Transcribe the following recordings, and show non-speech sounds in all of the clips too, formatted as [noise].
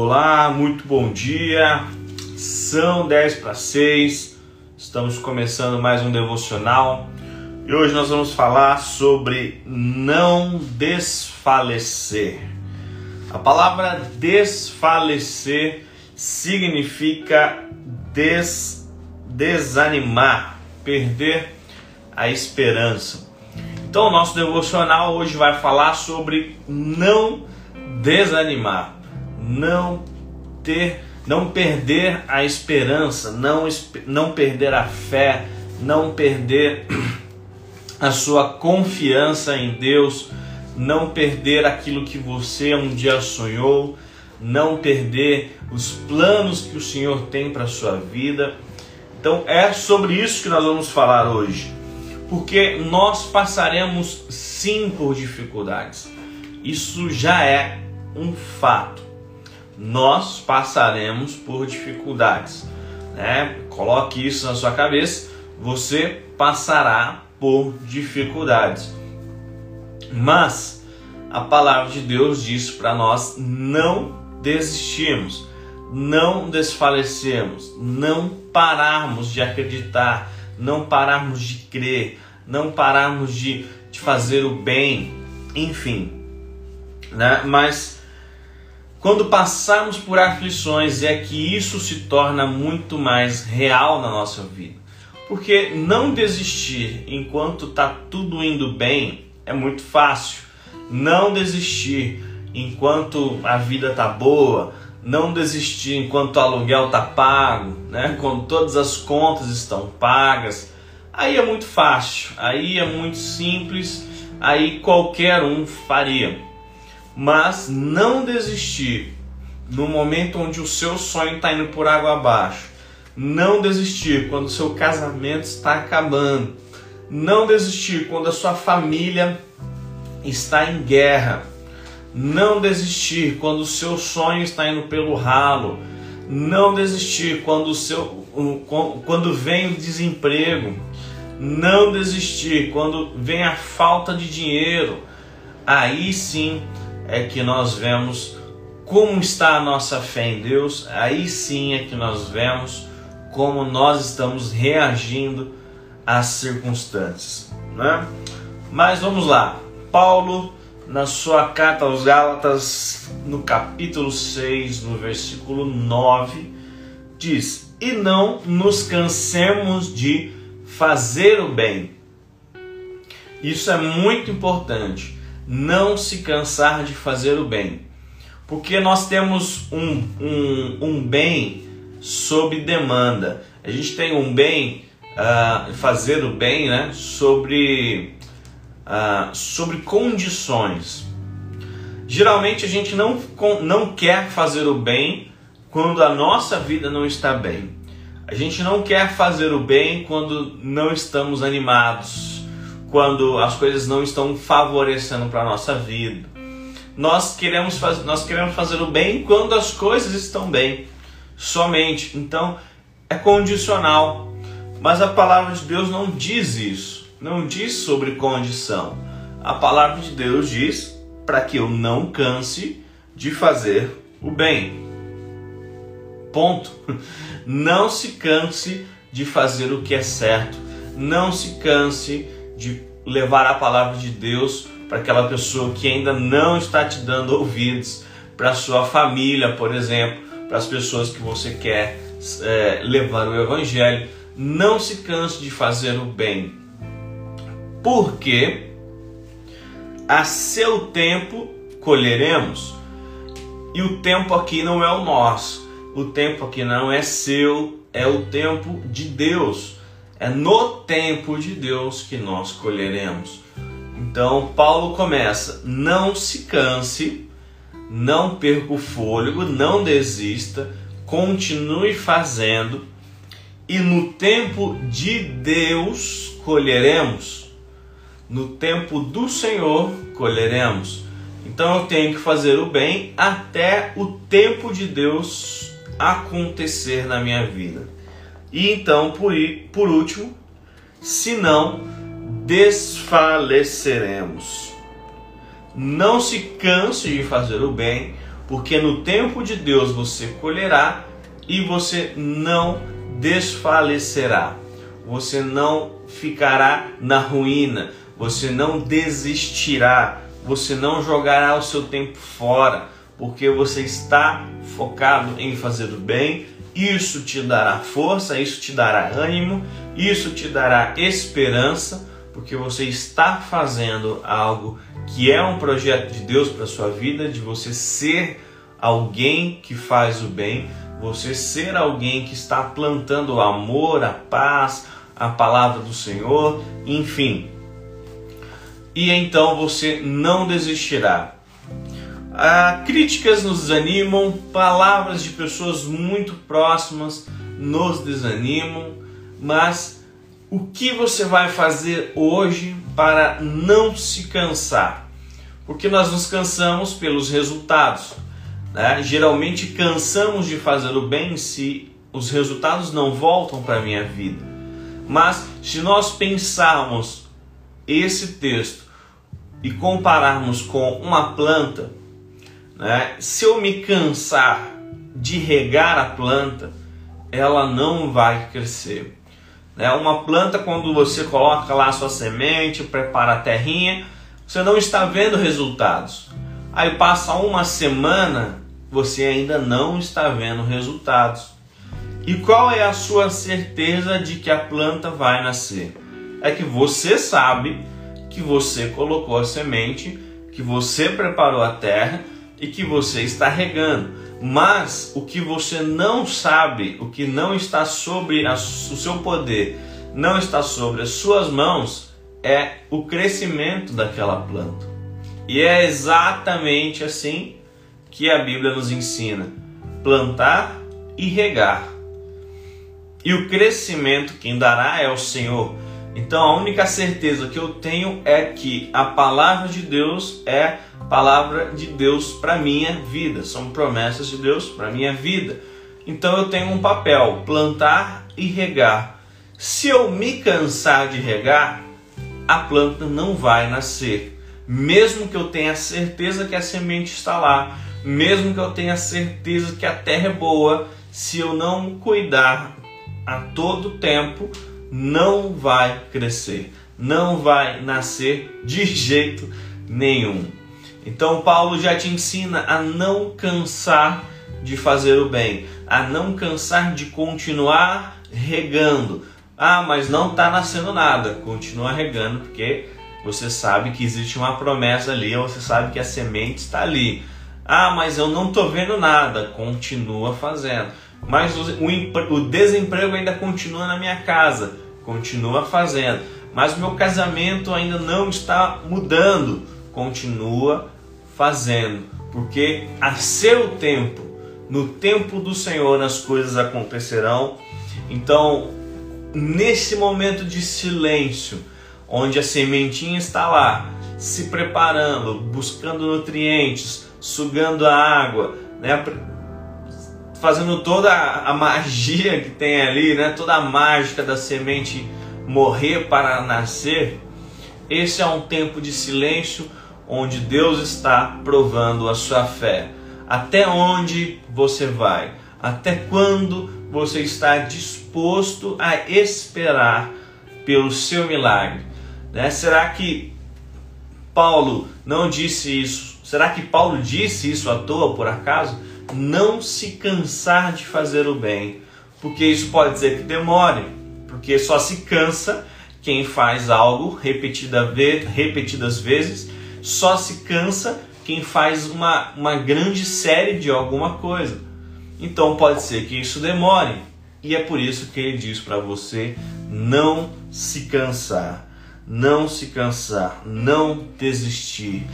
Olá, muito bom dia. São 10 para 6. Estamos começando mais um devocional. E hoje nós vamos falar sobre não desfalecer. A palavra desfalecer significa des, desanimar, perder a esperança. Então, o nosso devocional hoje vai falar sobre não desanimar, não ter, não perder a esperança, não, não perder a fé, não perder [clears throat] a sua confiança em Deus, não perder aquilo que você um dia sonhou, não perder os planos que o Senhor tem para a sua vida. Então é sobre isso que nós vamos falar hoje porque nós passaremos sim por dificuldades. Isso já é um fato. Nós passaremos por dificuldades. Né? Coloque isso na sua cabeça. Você passará por dificuldades. Mas a palavra de Deus diz para nós não desistirmos, não desfalecermos, não pararmos de acreditar não pararmos de crer, não pararmos de, de fazer o bem, enfim. Né? Mas quando passarmos por aflições é que isso se torna muito mais real na nossa vida. Porque não desistir enquanto está tudo indo bem é muito fácil. Não desistir enquanto a vida está boa, não desistir enquanto o aluguel está pago, né? [laughs] quando todas as contas estão pagas, aí é muito fácil, aí é muito simples, aí qualquer um faria. Mas não desistir no momento onde o seu sonho está indo por água abaixo, não desistir quando o seu casamento está acabando, não desistir quando a sua família está em guerra não desistir quando o seu sonho está indo pelo ralo. Não desistir quando, o seu, quando vem o desemprego. Não desistir quando vem a falta de dinheiro. Aí sim é que nós vemos como está a nossa fé em Deus. Aí sim é que nós vemos como nós estamos reagindo às circunstâncias. Né? Mas vamos lá. Paulo na sua carta aos Gálatas, no capítulo 6, no versículo 9, diz: E não nos cansemos de fazer o bem. Isso é muito importante, não se cansar de fazer o bem, porque nós temos um, um, um bem sob demanda. A gente tem um bem, uh, fazer o bem, né, sobre ah, sobre condições. Geralmente a gente não, não quer fazer o bem quando a nossa vida não está bem. A gente não quer fazer o bem quando não estamos animados, quando as coisas não estão favorecendo para a nossa vida. Nós queremos, faz, nós queremos fazer o bem quando as coisas estão bem, somente. Então é condicional. Mas a palavra de Deus não diz isso não diz sobre condição. A palavra de Deus diz para que eu não canse de fazer o bem. Ponto. [laughs] Não se canse de fazer o que é certo. Não se canse de levar a palavra de Deus para aquela pessoa que ainda não está te dando ouvidos, para sua família, por exemplo, para as pessoas que você quer é, levar o evangelho. Não se canse de fazer o bem porque a seu tempo colheremos. E o tempo aqui não é o nosso, o tempo aqui não é seu, é o tempo de Deus. É no tempo de Deus que nós colheremos. Então, Paulo começa: não se canse, não perca o fôlego, não desista, continue fazendo, e no tempo de Deus colheremos no tempo do Senhor colheremos. Então eu tenho que fazer o bem até o tempo de Deus acontecer na minha vida. E então, por, por último, se não desfaleceremos. Não se canse de fazer o bem, porque no tempo de Deus você colherá e você não desfalecerá. Você não ficará na ruína, você não desistirá, você não jogará o seu tempo fora, porque você está focado em fazer o bem. Isso te dará força, isso te dará ânimo, isso te dará esperança, porque você está fazendo algo que é um projeto de Deus para sua vida, de você ser alguém que faz o bem, você ser alguém que está plantando o amor, a paz, a palavra do Senhor, enfim. E então você não desistirá. Ah, críticas nos desanimam, palavras de pessoas muito próximas nos desanimam, mas o que você vai fazer hoje para não se cansar? Porque nós nos cansamos pelos resultados. Né? Geralmente cansamos de fazer o bem se os resultados não voltam para a minha vida. Mas se nós pensarmos esse texto e compararmos com uma planta, né? se eu me cansar de regar a planta, ela não vai crescer. Né? Uma planta, quando você coloca lá sua semente, prepara a terrinha, você não está vendo resultados. Aí passa uma semana, você ainda não está vendo resultados. E qual é a sua certeza de que a planta vai nascer? É que você sabe que você colocou a semente, que você preparou a terra e que você está regando. Mas o que você não sabe, o que não está sobre a, o seu poder, não está sobre as suas mãos, é o crescimento daquela planta. E é exatamente assim que a Bíblia nos ensina: plantar e regar. E o crescimento quem dará é o Senhor. Então a única certeza que eu tenho é que a palavra de Deus é palavra de Deus para minha vida, são promessas de Deus para minha vida. Então eu tenho um papel, plantar e regar. Se eu me cansar de regar, a planta não vai nascer, mesmo que eu tenha certeza que a semente está lá, mesmo que eu tenha certeza que a terra é boa, se eu não cuidar a todo tempo, não vai crescer, não vai nascer de jeito nenhum. Então, Paulo já te ensina a não cansar de fazer o bem, a não cansar de continuar regando. Ah, mas não está nascendo nada. Continua regando, porque você sabe que existe uma promessa ali, você sabe que a semente está ali. Ah, mas eu não estou vendo nada. Continua fazendo. Mas o, o, o desemprego ainda continua na minha casa. Continua fazendo. Mas o meu casamento ainda não está mudando. Continua fazendo. Porque a seu tempo, no tempo do Senhor, as coisas acontecerão. Então, nesse momento de silêncio, onde a sementinha está lá, se preparando, buscando nutrientes, sugando a água, né? Fazendo toda a magia que tem ali, né? toda a mágica da semente morrer para nascer. Esse é um tempo de silêncio onde Deus está provando a sua fé. Até onde você vai? Até quando você está disposto a esperar pelo seu milagre? Né? Será que Paulo não disse isso Será que Paulo disse isso à toa por acaso? Não se cansar de fazer o bem, porque isso pode dizer que demore, porque só se cansa quem faz algo repetida repetidas vezes, só se cansa quem faz uma, uma grande série de alguma coisa. Então pode ser que isso demore, e é por isso que ele diz para você não se cansar, não se cansar, não desistir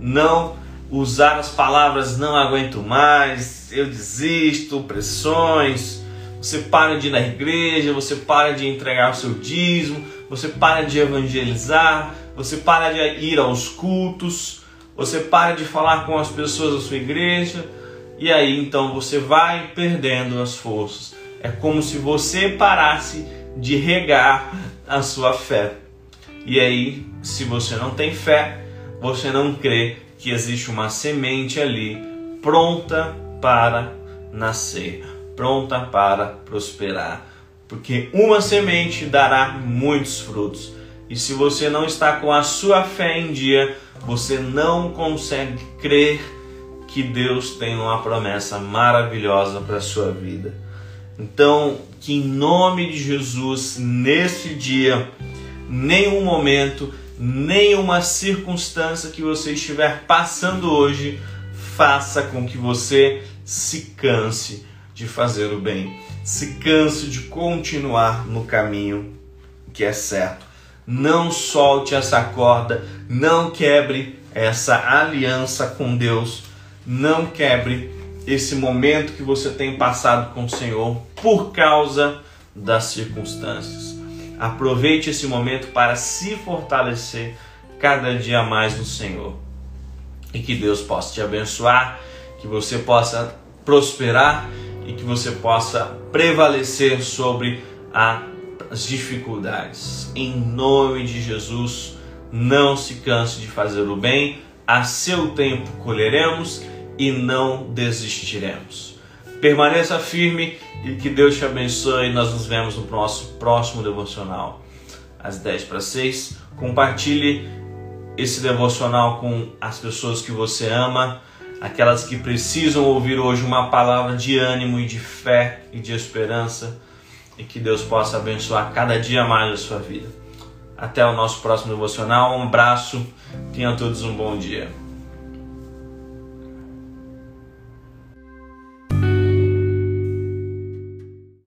não usar as palavras não aguento mais, eu desisto, pressões. Você para de ir na igreja, você para de entregar o seu dízimo, você para de evangelizar, você para de ir aos cultos, você para de falar com as pessoas da sua igreja, e aí então você vai perdendo as forças. É como se você parasse de regar a sua fé. E aí, se você não tem fé, você não crê que existe uma semente ali pronta para nascer, pronta para prosperar. Porque uma semente dará muitos frutos. E se você não está com a sua fé em dia, você não consegue crer que Deus tem uma promessa maravilhosa para a sua vida. Então, que em nome de Jesus, nesse dia, nenhum momento, nenhuma circunstância que você estiver passando hoje faça com que você se canse de fazer o bem, se canse de continuar no caminho que é certo. Não solte essa corda, não quebre essa aliança com Deus, não quebre esse momento que você tem passado com o Senhor por causa das circunstâncias. Aproveite esse momento para se fortalecer cada dia mais no Senhor. E que Deus possa te abençoar, que você possa prosperar e que você possa prevalecer sobre as dificuldades. Em nome de Jesus, não se canse de fazer o bem, a seu tempo colheremos e não desistiremos. Permaneça firme e que Deus te abençoe. Nós nos vemos no nosso próximo devocional, às 10 para 6. Compartilhe esse devocional com as pessoas que você ama, aquelas que precisam ouvir hoje uma palavra de ânimo e de fé e de esperança. E que Deus possa abençoar cada dia mais a sua vida. Até o nosso próximo devocional. Um abraço. Tenham todos um bom dia.